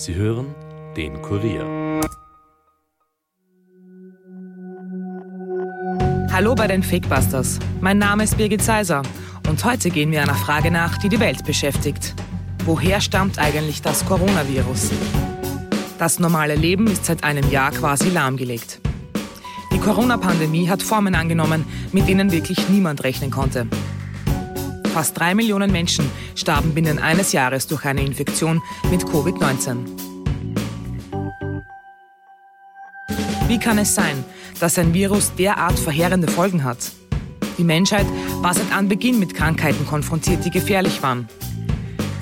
Sie hören den Kurier. Hallo bei den Fakebusters. Mein Name ist Birgit Seiser und heute gehen wir einer Frage nach, die die Welt beschäftigt. Woher stammt eigentlich das Coronavirus? Das normale Leben ist seit einem Jahr quasi lahmgelegt. Die Corona-Pandemie hat Formen angenommen, mit denen wirklich niemand rechnen konnte. Fast drei Millionen Menschen starben binnen eines Jahres durch eine Infektion mit Covid-19. Wie kann es sein, dass ein Virus derart verheerende Folgen hat? Die Menschheit war seit Anbeginn mit Krankheiten konfrontiert, die gefährlich waren.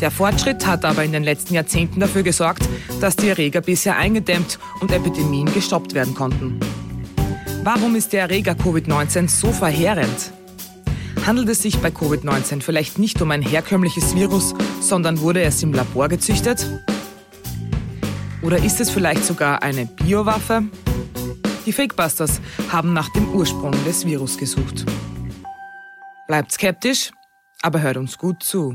Der Fortschritt hat aber in den letzten Jahrzehnten dafür gesorgt, dass die Erreger bisher eingedämmt und Epidemien gestoppt werden konnten. Warum ist der Erreger Covid-19 so verheerend? Handelt es sich bei Covid-19 vielleicht nicht um ein herkömmliches Virus, sondern wurde es im Labor gezüchtet? Oder ist es vielleicht sogar eine Biowaffe? Die Fakebusters haben nach dem Ursprung des Virus gesucht. Bleibt skeptisch, aber hört uns gut zu.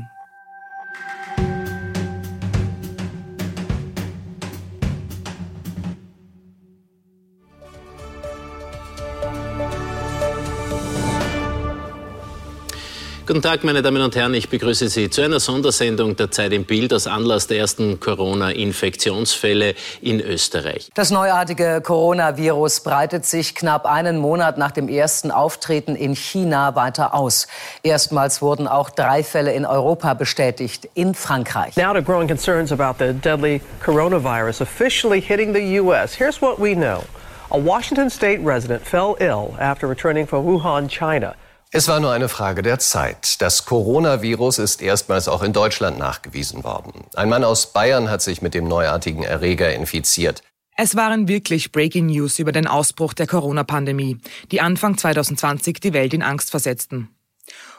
Guten Tag, meine Damen und Herren. Ich begrüße Sie zu einer Sondersendung der Zeit im Bild aus Anlass der ersten Corona-Infektionsfälle in Österreich. Das neuartige Coronavirus breitet sich knapp einen Monat nach dem ersten Auftreten in China weiter aus. Erstmals wurden auch drei Fälle in Europa bestätigt, in Frankreich. Now to growing concerns about the deadly coronavirus officially hitting the U.S. Here's what we know. A Washington state resident fell ill after returning from Wuhan, China. Es war nur eine Frage der Zeit. Das Coronavirus ist erstmals auch in Deutschland nachgewiesen worden. Ein Mann aus Bayern hat sich mit dem neuartigen Erreger infiziert. Es waren wirklich Breaking News über den Ausbruch der Corona-Pandemie, die Anfang 2020 die Welt in Angst versetzten.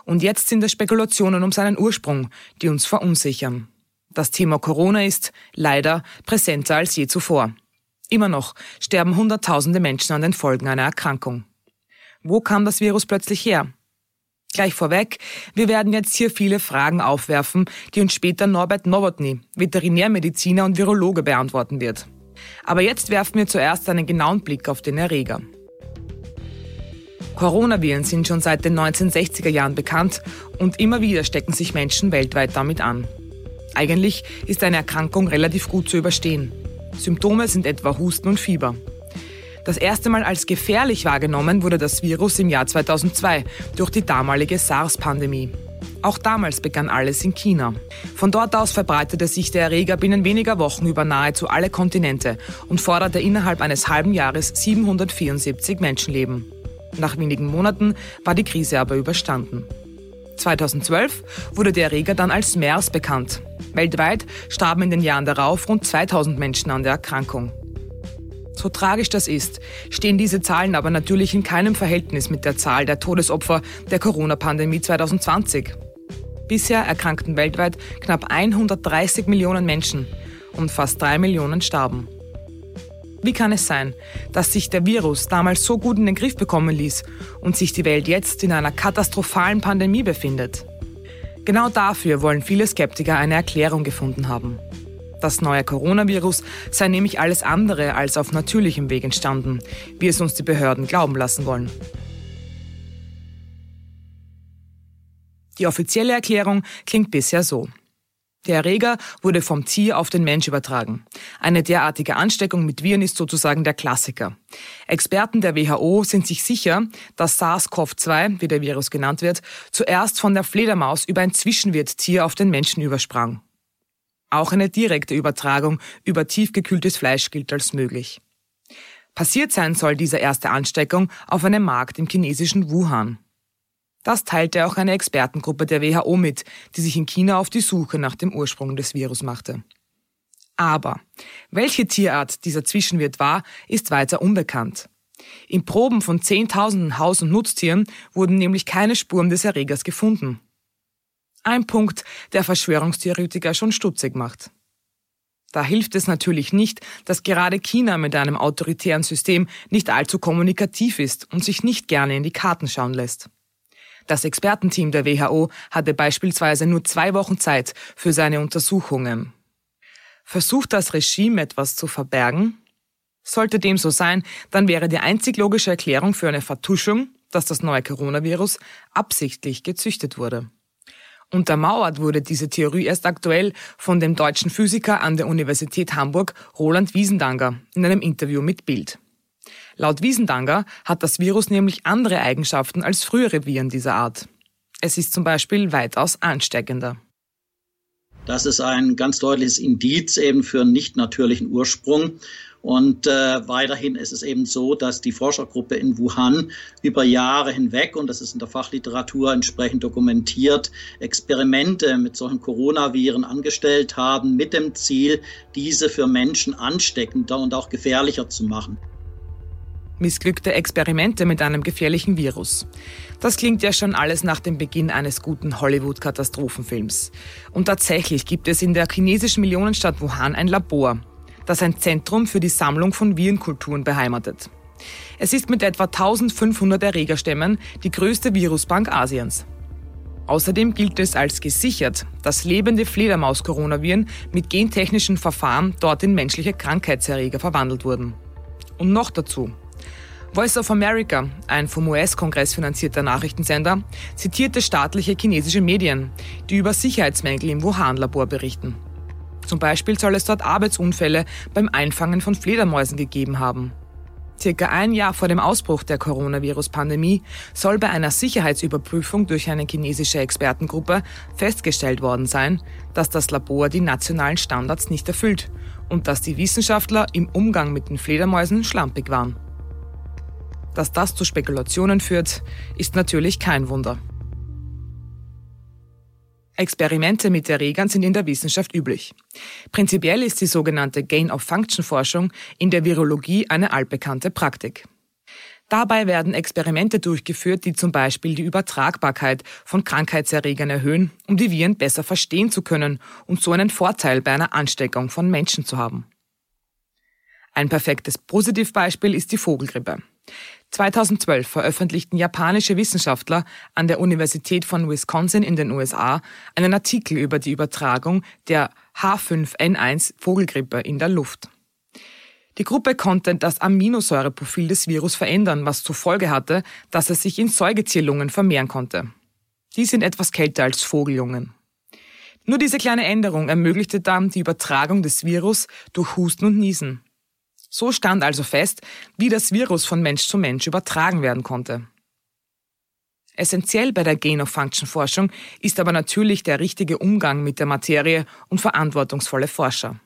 Und jetzt sind es Spekulationen um seinen Ursprung, die uns verunsichern. Das Thema Corona ist leider präsenter als je zuvor. Immer noch sterben Hunderttausende Menschen an den Folgen einer Erkrankung. Wo kam das Virus plötzlich her? Gleich vorweg, wir werden jetzt hier viele Fragen aufwerfen, die uns später Norbert Nowotny, Veterinärmediziner und Virologe, beantworten wird. Aber jetzt werfen wir zuerst einen genauen Blick auf den Erreger. Coronaviren sind schon seit den 1960er Jahren bekannt und immer wieder stecken sich Menschen weltweit damit an. Eigentlich ist eine Erkrankung relativ gut zu überstehen. Symptome sind etwa Husten und Fieber. Das erste Mal als gefährlich wahrgenommen wurde das Virus im Jahr 2002 durch die damalige SARS-Pandemie. Auch damals begann alles in China. Von dort aus verbreitete sich der Erreger binnen weniger Wochen über nahezu alle Kontinente und forderte innerhalb eines halben Jahres 774 Menschenleben. Nach wenigen Monaten war die Krise aber überstanden. 2012 wurde der Erreger dann als MERS bekannt. Weltweit starben in den Jahren darauf rund 2000 Menschen an der Erkrankung. So tragisch das ist, stehen diese Zahlen aber natürlich in keinem Verhältnis mit der Zahl der Todesopfer der Corona-Pandemie 2020. Bisher erkrankten weltweit knapp 130 Millionen Menschen und fast drei Millionen starben. Wie kann es sein, dass sich der Virus damals so gut in den Griff bekommen ließ und sich die Welt jetzt in einer katastrophalen Pandemie befindet? Genau dafür wollen viele Skeptiker eine Erklärung gefunden haben. Das neue Coronavirus sei nämlich alles andere als auf natürlichem Weg entstanden, wie es uns die Behörden glauben lassen wollen. Die offizielle Erklärung klingt bisher so. Der Erreger wurde vom Tier auf den Mensch übertragen. Eine derartige Ansteckung mit Viren ist sozusagen der Klassiker. Experten der WHO sind sich sicher, dass SARS-CoV-2, wie der Virus genannt wird, zuerst von der Fledermaus über ein Zwischenwirttier auf den Menschen übersprang. Auch eine direkte Übertragung über tiefgekühltes Fleisch gilt als möglich. Passiert sein soll diese erste Ansteckung auf einem Markt im chinesischen Wuhan. Das teilte auch eine Expertengruppe der WHO mit, die sich in China auf die Suche nach dem Ursprung des Virus machte. Aber welche Tierart dieser Zwischenwirt war, ist weiter unbekannt. In Proben von Zehntausenden Haus- und Nutztieren wurden nämlich keine Spuren des Erregers gefunden. Ein Punkt, der Verschwörungstheoretiker schon stutzig macht. Da hilft es natürlich nicht, dass gerade China mit einem autoritären System nicht allzu kommunikativ ist und sich nicht gerne in die Karten schauen lässt. Das Expertenteam der WHO hatte beispielsweise nur zwei Wochen Zeit für seine Untersuchungen. Versucht das Regime etwas zu verbergen? Sollte dem so sein, dann wäre die einzig logische Erklärung für eine Vertuschung, dass das neue Coronavirus absichtlich gezüchtet wurde. Untermauert wurde diese Theorie erst aktuell von dem deutschen Physiker an der Universität Hamburg Roland Wiesendanger in einem Interview mit Bild. Laut Wiesendanger hat das Virus nämlich andere Eigenschaften als frühere Viren dieser Art. Es ist zum Beispiel weitaus ansteckender. Das ist ein ganz deutliches Indiz eben für einen nicht natürlichen Ursprung. Und äh, weiterhin ist es eben so, dass die Forschergruppe in Wuhan über Jahre hinweg, und das ist in der Fachliteratur entsprechend dokumentiert, Experimente mit solchen Coronaviren angestellt haben, mit dem Ziel, diese für Menschen ansteckender und auch gefährlicher zu machen. Missglückte Experimente mit einem gefährlichen Virus. Das klingt ja schon alles nach dem Beginn eines guten Hollywood-Katastrophenfilms. Und tatsächlich gibt es in der chinesischen Millionenstadt Wuhan ein Labor, das ein Zentrum für die Sammlung von Virenkulturen beheimatet. Es ist mit etwa 1500 Erregerstämmen die größte Virusbank Asiens. Außerdem gilt es als gesichert, dass lebende Fledermaus-Coronaviren mit gentechnischen Verfahren dort in menschliche Krankheitserreger verwandelt wurden. Und noch dazu. Voice of America, ein vom US-Kongress finanzierter Nachrichtensender, zitierte staatliche chinesische Medien, die über Sicherheitsmängel im Wuhan-Labor berichten. Zum Beispiel soll es dort Arbeitsunfälle beim Einfangen von Fledermäusen gegeben haben. Circa ein Jahr vor dem Ausbruch der Coronavirus-Pandemie soll bei einer Sicherheitsüberprüfung durch eine chinesische Expertengruppe festgestellt worden sein, dass das Labor die nationalen Standards nicht erfüllt und dass die Wissenschaftler im Umgang mit den Fledermäusen schlampig waren. Dass das zu Spekulationen führt, ist natürlich kein Wunder. Experimente mit Erregern sind in der Wissenschaft üblich. Prinzipiell ist die sogenannte Gain-of-Function-Forschung in der Virologie eine altbekannte Praktik. Dabei werden Experimente durchgeführt, die zum Beispiel die Übertragbarkeit von Krankheitserregern erhöhen, um die Viren besser verstehen zu können und so einen Vorteil bei einer Ansteckung von Menschen zu haben. Ein perfektes Positivbeispiel ist die Vogelgrippe. 2012 veröffentlichten japanische Wissenschaftler an der Universität von Wisconsin in den USA einen Artikel über die Übertragung der H5N1 Vogelgrippe in der Luft. Die Gruppe konnte das Aminosäureprofil des Virus verändern, was zur Folge hatte, dass es sich in Säugetierlungen vermehren konnte. Die sind etwas kälter als Vogeljungen. Nur diese kleine Änderung ermöglichte dann die Übertragung des Virus durch Husten und Niesen. So stand also fest, wie das Virus von Mensch zu Mensch übertragen werden konnte. Essentiell bei der Gain-of-Function-Forschung ist aber natürlich der richtige Umgang mit der Materie und verantwortungsvolle Forscher.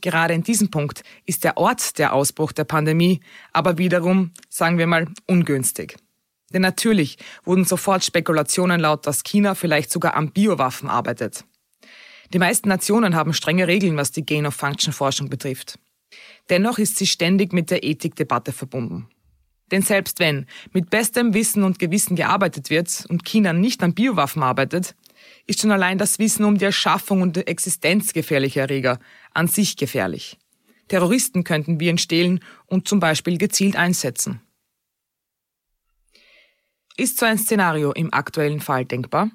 Gerade in diesem Punkt ist der Ort der Ausbruch der Pandemie aber wiederum, sagen wir mal, ungünstig. Denn natürlich wurden sofort Spekulationen laut, dass China vielleicht sogar an Biowaffen arbeitet. Die meisten Nationen haben strenge Regeln, was die Gain-of-Function-Forschung betrifft. Dennoch ist sie ständig mit der Ethikdebatte verbunden. Denn selbst wenn mit bestem Wissen und Gewissen gearbeitet wird und China nicht an Biowaffen arbeitet, ist schon allein das Wissen um die Erschaffung und Existenz gefährlicher Erreger an sich gefährlich. Terroristen könnten Viren stehlen und zum Beispiel gezielt einsetzen. Ist so ein Szenario im aktuellen Fall denkbar?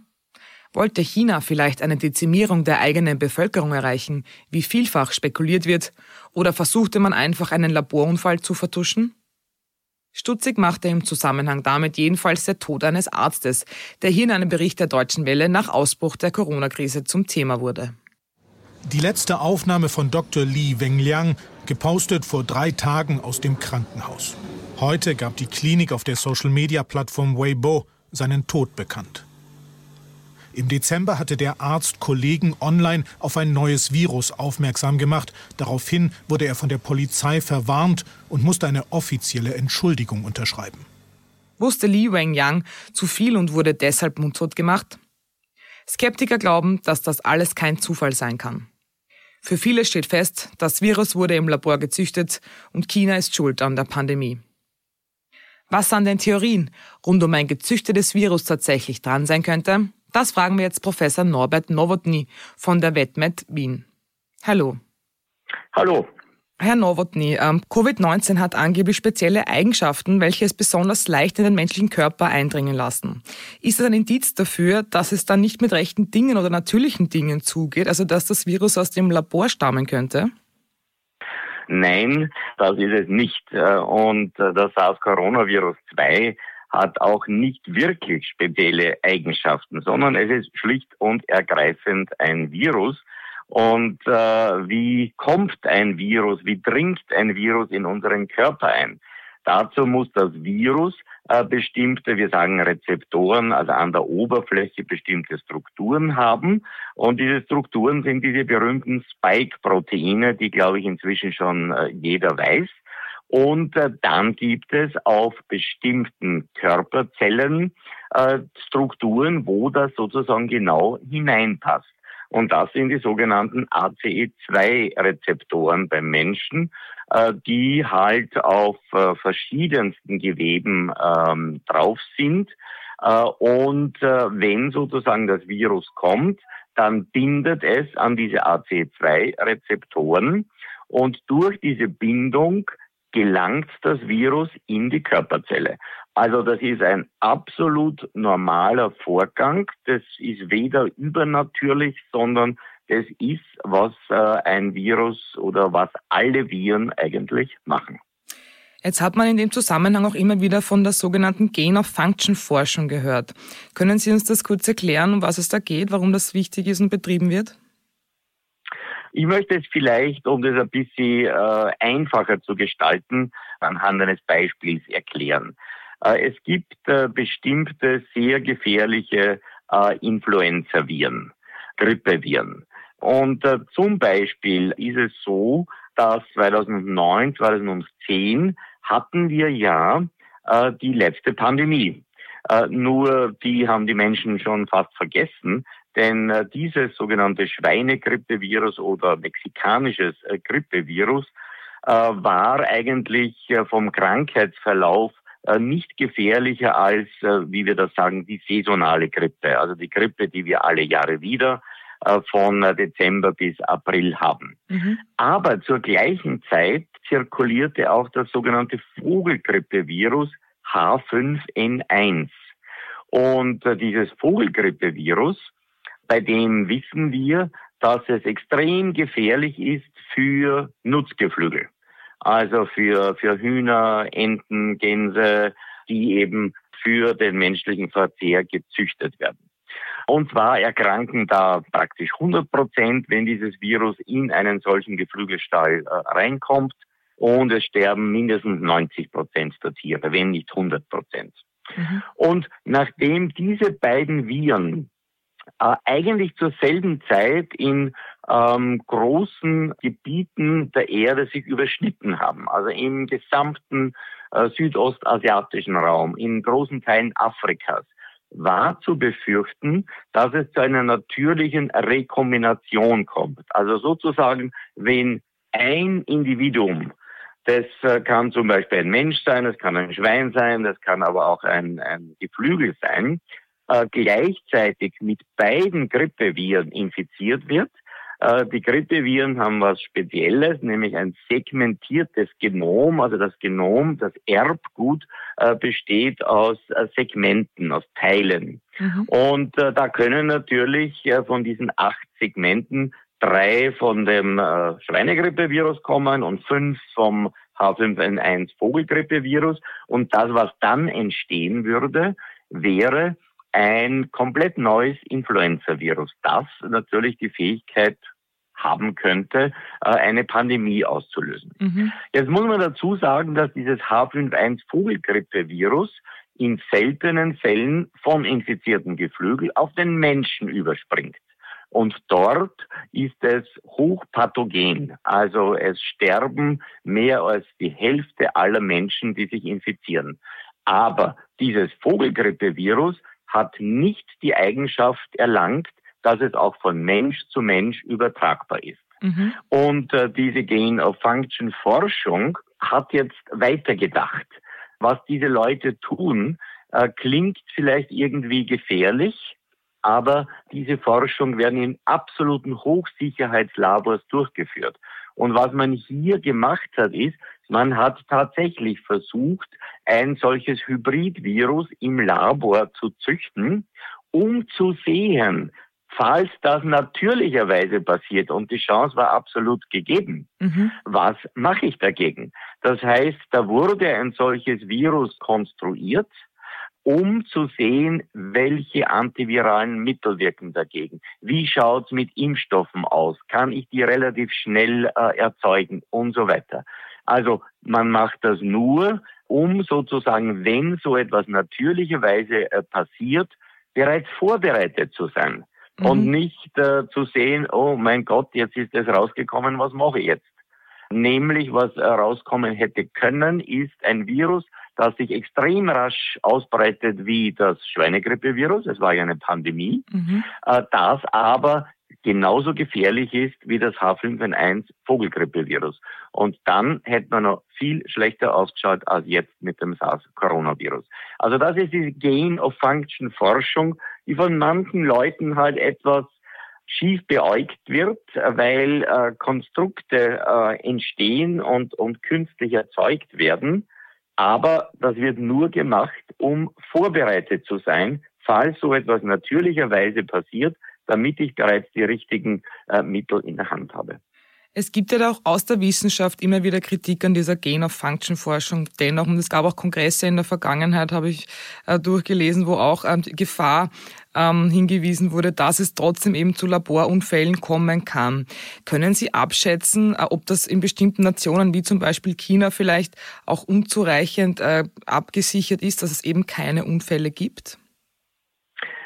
Wollte China vielleicht eine Dezimierung der eigenen Bevölkerung erreichen, wie vielfach spekuliert wird, oder versuchte man einfach einen Laborunfall zu vertuschen? Stutzig machte im Zusammenhang damit jedenfalls der Tod eines Arztes, der hier in einem Bericht der Deutschen Welle nach Ausbruch der Corona-Krise zum Thema wurde. Die letzte Aufnahme von Dr. Li Wengliang, gepostet vor drei Tagen aus dem Krankenhaus. Heute gab die Klinik auf der Social-Media-Plattform Weibo seinen Tod bekannt. Im Dezember hatte der Arzt Kollegen online auf ein neues Virus aufmerksam gemacht. Daraufhin wurde er von der Polizei verwarnt und musste eine offizielle Entschuldigung unterschreiben. Wusste Li Wengyang zu viel und wurde deshalb mundtot gemacht? Skeptiker glauben, dass das alles kein Zufall sein kann. Für viele steht fest, das Virus wurde im Labor gezüchtet und China ist schuld an der Pandemie. Was an den Theorien rund um ein gezüchtetes Virus tatsächlich dran sein könnte, das fragen wir jetzt Professor Norbert Nowotny von der WetMed Wien. Hallo. Hallo. Herr Nowotny, ähm, Covid-19 hat angeblich spezielle Eigenschaften, welche es besonders leicht in den menschlichen Körper eindringen lassen. Ist das ein Indiz dafür, dass es dann nicht mit rechten Dingen oder natürlichen Dingen zugeht, also dass das Virus aus dem Labor stammen könnte? Nein, das ist es nicht. Äh, und äh, das SARS-Coronavirus 2 hat auch nicht wirklich spezielle Eigenschaften, sondern es ist schlicht und ergreifend ein Virus, und äh, wie kommt ein Virus, wie dringt ein Virus in unseren Körper ein? Dazu muss das Virus äh, bestimmte, wir sagen Rezeptoren, also an der Oberfläche bestimmte Strukturen haben. Und diese Strukturen sind diese berühmten Spike-Proteine, die, glaube ich, inzwischen schon äh, jeder weiß. Und äh, dann gibt es auf bestimmten Körperzellen äh, Strukturen, wo das sozusagen genau hineinpasst. Und das sind die sogenannten ACE2-Rezeptoren beim Menschen, äh, die halt auf äh, verschiedensten Geweben ähm, drauf sind. Äh, und wenn sozusagen das Virus kommt, dann bindet es an diese ACE2-Rezeptoren und durch diese Bindung gelangt das Virus in die Körperzelle. Also das ist ein absolut normaler Vorgang. Das ist weder übernatürlich, sondern das ist, was äh, ein Virus oder was alle Viren eigentlich machen. Jetzt hat man in dem Zusammenhang auch immer wieder von der sogenannten Gain-of-Function-Forschung gehört. Können Sie uns das kurz erklären, um was es da geht, warum das wichtig ist und betrieben wird? Ich möchte es vielleicht, um das ein bisschen äh, einfacher zu gestalten, anhand eines Beispiels erklären. Äh, es gibt äh, bestimmte sehr gefährliche äh, Influenza-Viren, Grippeviren. Und zum Beispiel ist es so, dass 2009, 2010 hatten wir ja die letzte Pandemie. nur die haben die Menschen schon fast vergessen, denn dieses sogenannte Schweinegrippevirus oder mexikanisches Grippevirus war eigentlich vom Krankheitsverlauf äh, nicht gefährlicher als, äh, wie wir das sagen, die saisonale Grippe, also die Grippe, die wir alle Jahre wieder äh, von Dezember bis April haben. Mhm. Aber zur gleichen Zeit zirkulierte auch das sogenannte Vogelgrippevirus H5N1. Und dieses Vogelgrippevirus, bei dem wissen wir, dass es extrem gefährlich ist für Nutzgeflügel also für, für Hühner, Enten, Gänse, die eben für den menschlichen Verzehr gezüchtet werden. Und zwar erkranken da praktisch 100 Prozent, wenn dieses Virus in einen solchen Geflügelstall äh, reinkommt. Und es sterben mindestens 90 Prozent der Tiere, wenn nicht 100 Prozent. Mhm. Und nachdem diese beiden Viren äh, eigentlich zur selben Zeit in ähm, großen Gebieten der Erde sich überschnitten haben. Also im gesamten äh, südostasiatischen Raum, in großen Teilen Afrikas war zu befürchten, dass es zu einer natürlichen Rekombination kommt. Also sozusagen, wenn ein Individuum, das äh, kann zum Beispiel ein Mensch sein, das kann ein Schwein sein, das kann aber auch ein, ein Geflügel sein, äh, gleichzeitig mit beiden Grippeviren infiziert wird, äh, die Grippeviren haben was Spezielles, nämlich ein segmentiertes Genom. Also das Genom, das Erbgut, äh, besteht aus Segmenten, aus Teilen. Mhm. Und da können natürlich von diesen acht Segmenten drei von dem Schweinegrippevirus kommen und fünf vom H5N1 Vogelgrippevirus. Und das, was dann entstehen würde, wäre ein komplett neues Influenza-Virus, das natürlich die Fähigkeit haben könnte, äh, eine Pandemie auszulösen. Mhm. Jetzt muss man dazu sagen, dass dieses H5N1 Vogelgrippe-Virus in seltenen Fällen von infizierten Geflügel auf den Menschen überspringt. Und dort ist es hochpathogen. Also es sterben mehr als die Hälfte aller Menschen, die sich infizieren. Aber dieses Vogelgrippe-Virus hat nicht die Eigenschaft erlangt, dass es auch von Mensch zu Mensch übertragbar ist. Mhm. Und äh, diese Gain-of-Function-Forschung hat jetzt weitergedacht. Was diese Leute tun, äh, klingt vielleicht irgendwie gefährlich, aber diese Forschung werden in absoluten Hochsicherheitslabors durchgeführt. Und was man hier gemacht hat, ist, man hat tatsächlich versucht, ein solches Hybridvirus im Labor zu züchten, um zu sehen, falls das natürlicherweise passiert und die Chance war absolut gegeben, mhm. was mache ich dagegen? Das heißt, da wurde ein solches Virus konstruiert, um zu sehen, welche antiviralen Mittel wirken dagegen. Wie schaut's mit Impfstoffen aus? Kann ich die relativ schnell äh, erzeugen und so weiter. Also man macht das nur, um sozusagen, wenn so etwas natürlicherweise äh, passiert, bereits vorbereitet zu sein mhm. und nicht äh, zu sehen, oh mein Gott, jetzt ist es rausgekommen, was mache ich jetzt? Nämlich, was äh, rauskommen hätte können, ist ein Virus, das sich extrem rasch ausbreitet wie das Schweinegrippevirus. Es war ja eine Pandemie. Mhm. Äh, das aber genauso gefährlich ist wie das H5N1 Vogelgrippevirus. Und dann hätte man noch viel schlechter ausgeschaut als jetzt mit dem SARS-Coronavirus. Also das ist die Gain-of-Function-Forschung, die von manchen Leuten halt etwas schief beäugt wird, weil äh, Konstrukte äh, entstehen und, und künstlich erzeugt werden. Aber das wird nur gemacht, um vorbereitet zu sein, falls so etwas natürlicherweise passiert, damit ich bereits die richtigen äh, Mittel in der Hand habe. Es gibt ja auch aus der Wissenschaft immer wieder Kritik an dieser Gain-of-Function-Forschung dennoch. Und es gab auch Kongresse in der Vergangenheit, habe ich äh, durchgelesen, wo auch ähm, die Gefahr ähm, hingewiesen wurde, dass es trotzdem eben zu Laborunfällen kommen kann. Können Sie abschätzen, äh, ob das in bestimmten Nationen wie zum Beispiel China vielleicht auch unzureichend äh, abgesichert ist, dass es eben keine Unfälle gibt?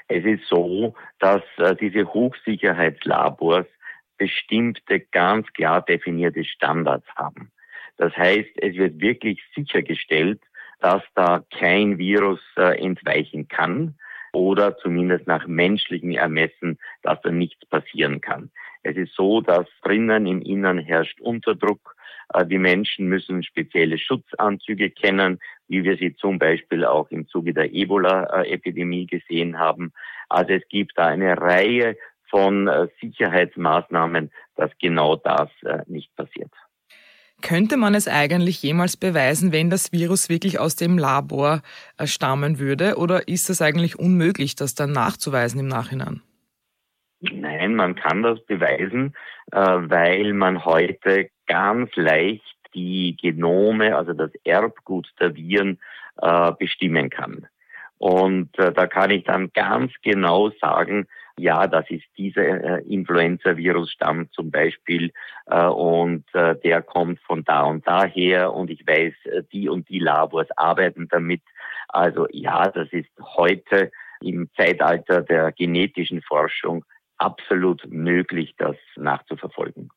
Es ist so, dass äh, diese Hochsicherheitslabors bestimmte ganz klar definierte Standards haben. Das heißt, es wird wirklich sichergestellt, dass da kein Virus äh, entweichen kann oder zumindest nach menschlichem Ermessen, dass da nichts passieren kann. Es ist so, dass drinnen im Innern herrscht Unterdruck. Äh, die Menschen müssen spezielle Schutzanzüge kennen, wie wir sie zum Beispiel auch im Zuge der Ebola-Epidemie gesehen haben. Also es gibt da eine Reihe von äh, Sicherheitsmaßnahmen, dass genau das äh, nicht passiert. Könnte man es eigentlich jemals beweisen, wenn das Virus wirklich aus dem Labor stammen würde? Oder ist es eigentlich unmöglich, das dann nachzuweisen im Nachhinein? Nein, man kann das beweisen, weil man heute ganz leicht die Genome, also das Erbgut der Viren, bestimmen kann. Und da kann ich dann ganz genau sagen, ja, das ist dieser äh, Influenza-Virus-Stamm zum Beispiel äh, und äh, der kommt von da und daher und ich weiß, äh, die und die Labors arbeiten damit. Also ja, das ist heute im Zeitalter der genetischen Forschung absolut möglich, das nachzuverfolgen.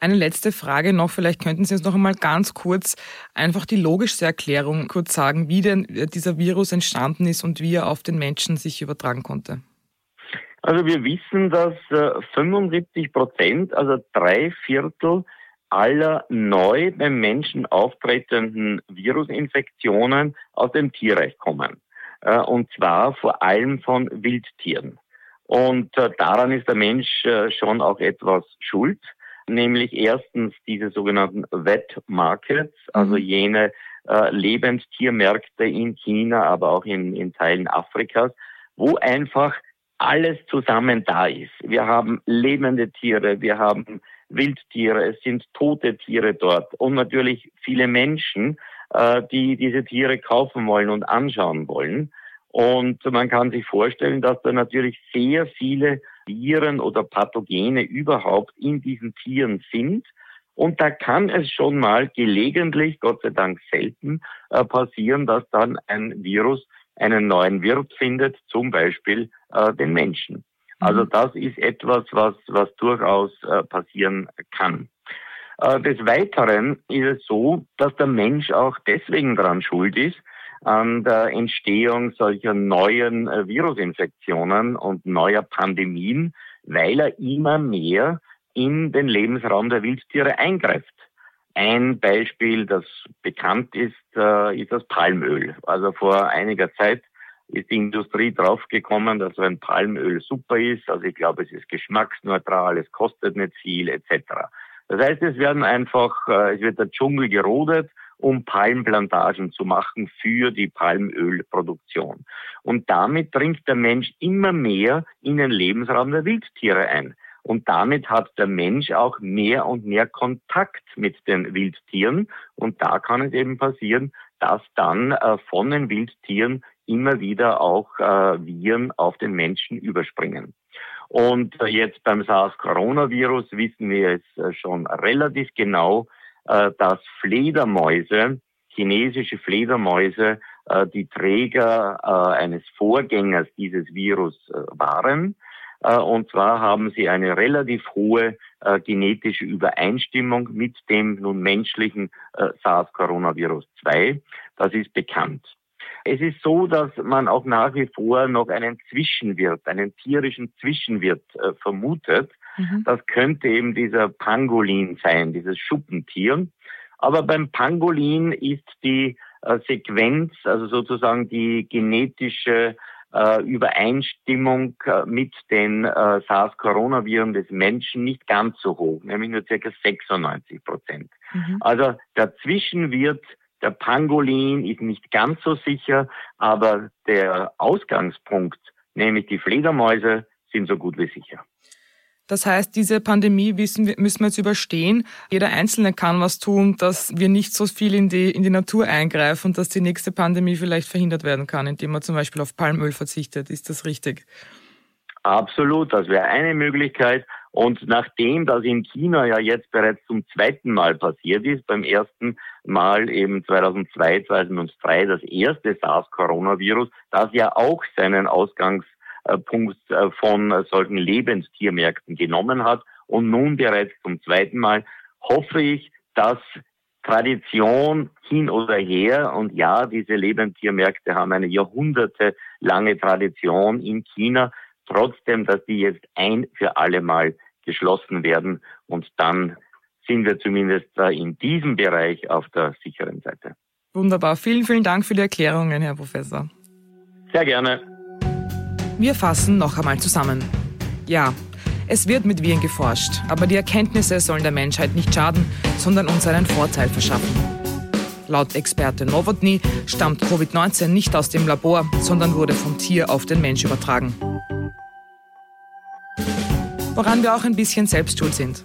Eine letzte Frage noch, vielleicht könnten Sie uns noch einmal ganz kurz einfach die logischste Erklärung kurz sagen, wie denn dieser Virus entstanden ist und wie er auf den Menschen sich übertragen konnte. Also wir wissen, dass 75 äh, Prozent, also drei Viertel aller neu beim Menschen auftretenden Virusinfektionen aus dem Tierreich kommen. Äh, und zwar vor allem von Wildtieren. Und äh, daran ist der Mensch schon auch etwas schuld, nämlich erstens diese sogenannten Wet Markets, also mhm. jene Lebendtiermärkte in China, aber auch in, in Teilen Afrikas, wo einfach alles zusammen da ist. Wir haben lebende Tiere, wir haben Wildtiere, es sind tote Tiere dort und natürlich viele Menschen, äh, die diese Tiere kaufen wollen und anschauen wollen. Und man kann sich vorstellen, dass da natürlich sehr viele Viren oder Pathogene überhaupt in diesen Tieren sind. Und da kann es schon mal gelegentlich, Gott sei Dank selten, äh, passieren, dass dann ein Virus einen neuen Wirt findet, zum Beispiel äh, den Menschen. Also mhm. das ist etwas, was, was durchaus äh, passieren kann. Äh, des Weiteren ist es so, dass der Mensch auch deswegen daran schuld ist, an der Entstehung solcher neuen äh, Virusinfektionen und neuer Pandemien, weil er immer mehr in den Lebensraum der Wildtiere eingreift. Ein Beispiel, das bekannt ist, äh, ist das Palmöl. Also vor einiger Zeit ist die Industrie draufgekommen, dass ein Palmöl super ist. Also ich glaube, es ist geschmacksneutral, es kostet nicht viel etc. Das heißt, es werden einfach, äh, es wird der Dschungel gerodet, um Palmplantagen zu machen für die Palmölproduktion. Und damit dringt der Mensch immer mehr in den Lebensraum der Wildtiere ein. Und damit hat der Mensch auch mehr und mehr Kontakt mit den Wildtieren. Und da kann es eben passieren, dass dann äh, von den Wildtieren immer wieder auch äh, Viren auf den Menschen überspringen. Und äh, jetzt beim SARS-Coronavirus wissen wir es äh, schon relativ genau, dass Fledermäuse, chinesische Fledermäuse, äh, die Träger äh, eines Vorgängers dieses Virus äh, waren. Äh, und zwar haben sie eine relativ hohe äh, genetische Übereinstimmung mit dem nun menschlichen äh, SARS-Coronavirus 2. Das ist bekannt. Es ist so, dass man auch nach wie vor noch einen Zwischenwirt, einen tierischen Zwischenwirt äh, vermutet. Mhm. Das könnte eben dieser Pangolin sein, dieses Schuppentier. Aber beim Pangolin ist die äh, Sequenz, also sozusagen die genetische äh, Übereinstimmung äh, mit den äh, SARS-Coronaviren des Menschen nicht ganz so hoch, nämlich nur circa 96 Prozent. Mhm. Also der Zwischenwirt, der Pangolin ist nicht ganz so sicher, aber der Ausgangspunkt, nämlich die Fledermäuse, sind so gut wie sicher. Das heißt, diese Pandemie müssen wir, jetzt überstehen. Jeder Einzelne kann was tun, dass wir nicht so viel in die, in die Natur eingreifen dass die nächste Pandemie vielleicht verhindert werden kann, indem man zum Beispiel auf Palmöl verzichtet. Ist das richtig? Absolut, das wäre eine Möglichkeit. Und nachdem das in China ja jetzt bereits zum zweiten Mal passiert ist, beim ersten Mal eben 2002, 2003 das erste SARS-Coronavirus, das ja auch seinen Ausgangs Punkt äh, von solchen Lebenstiermärkten genommen hat. Und nun bereits zum zweiten Mal hoffe ich, dass Tradition hin oder her, und ja, diese Lebendtiermärkte haben eine jahrhundertelange Tradition in China, trotzdem, dass die jetzt ein für alle Mal geschlossen werden und dann sind wir zumindest in diesem Bereich auf der sicheren Seite. Wunderbar. Vielen, vielen Dank für die Erklärungen, Herr Professor. Sehr gerne. Wir fassen noch einmal zusammen. Ja, es wird mit Viren geforscht, aber die Erkenntnisse sollen der Menschheit nicht schaden, sondern uns einen Vorteil verschaffen. Laut Experte Novotny stammt Covid-19 nicht aus dem Labor, sondern wurde vom Tier auf den Mensch übertragen. Woran wir auch ein bisschen selbst schuld sind.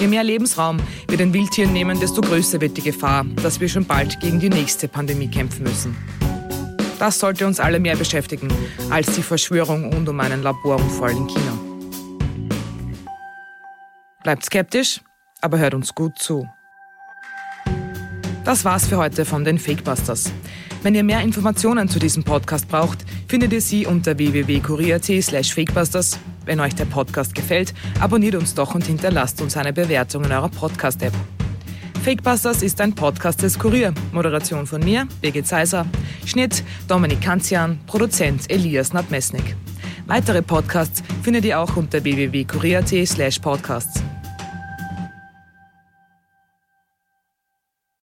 Je mehr Lebensraum wir den Wildtieren nehmen, desto größer wird die Gefahr, dass wir schon bald gegen die nächste Pandemie kämpfen müssen. Das sollte uns alle mehr beschäftigen als die Verschwörung rund um einen Laborunfall in China. Bleibt skeptisch, aber hört uns gut zu. Das war's für heute von den Fakebusters. Wenn ihr mehr Informationen zu diesem Podcast braucht, findet ihr sie unter www.kurier.at slash fakebusters. Wenn euch der Podcast gefällt, abonniert uns doch und hinterlasst uns eine Bewertung in eurer Podcast-App. Fakebusters ist ein Podcast des Kurier. Moderation von mir, Birgit Seiser. Schnitt Dominik Kanzian. Produzent Elias Nadmesnik. Weitere Podcasts findet ihr auch unter www.kurier.at slash podcasts.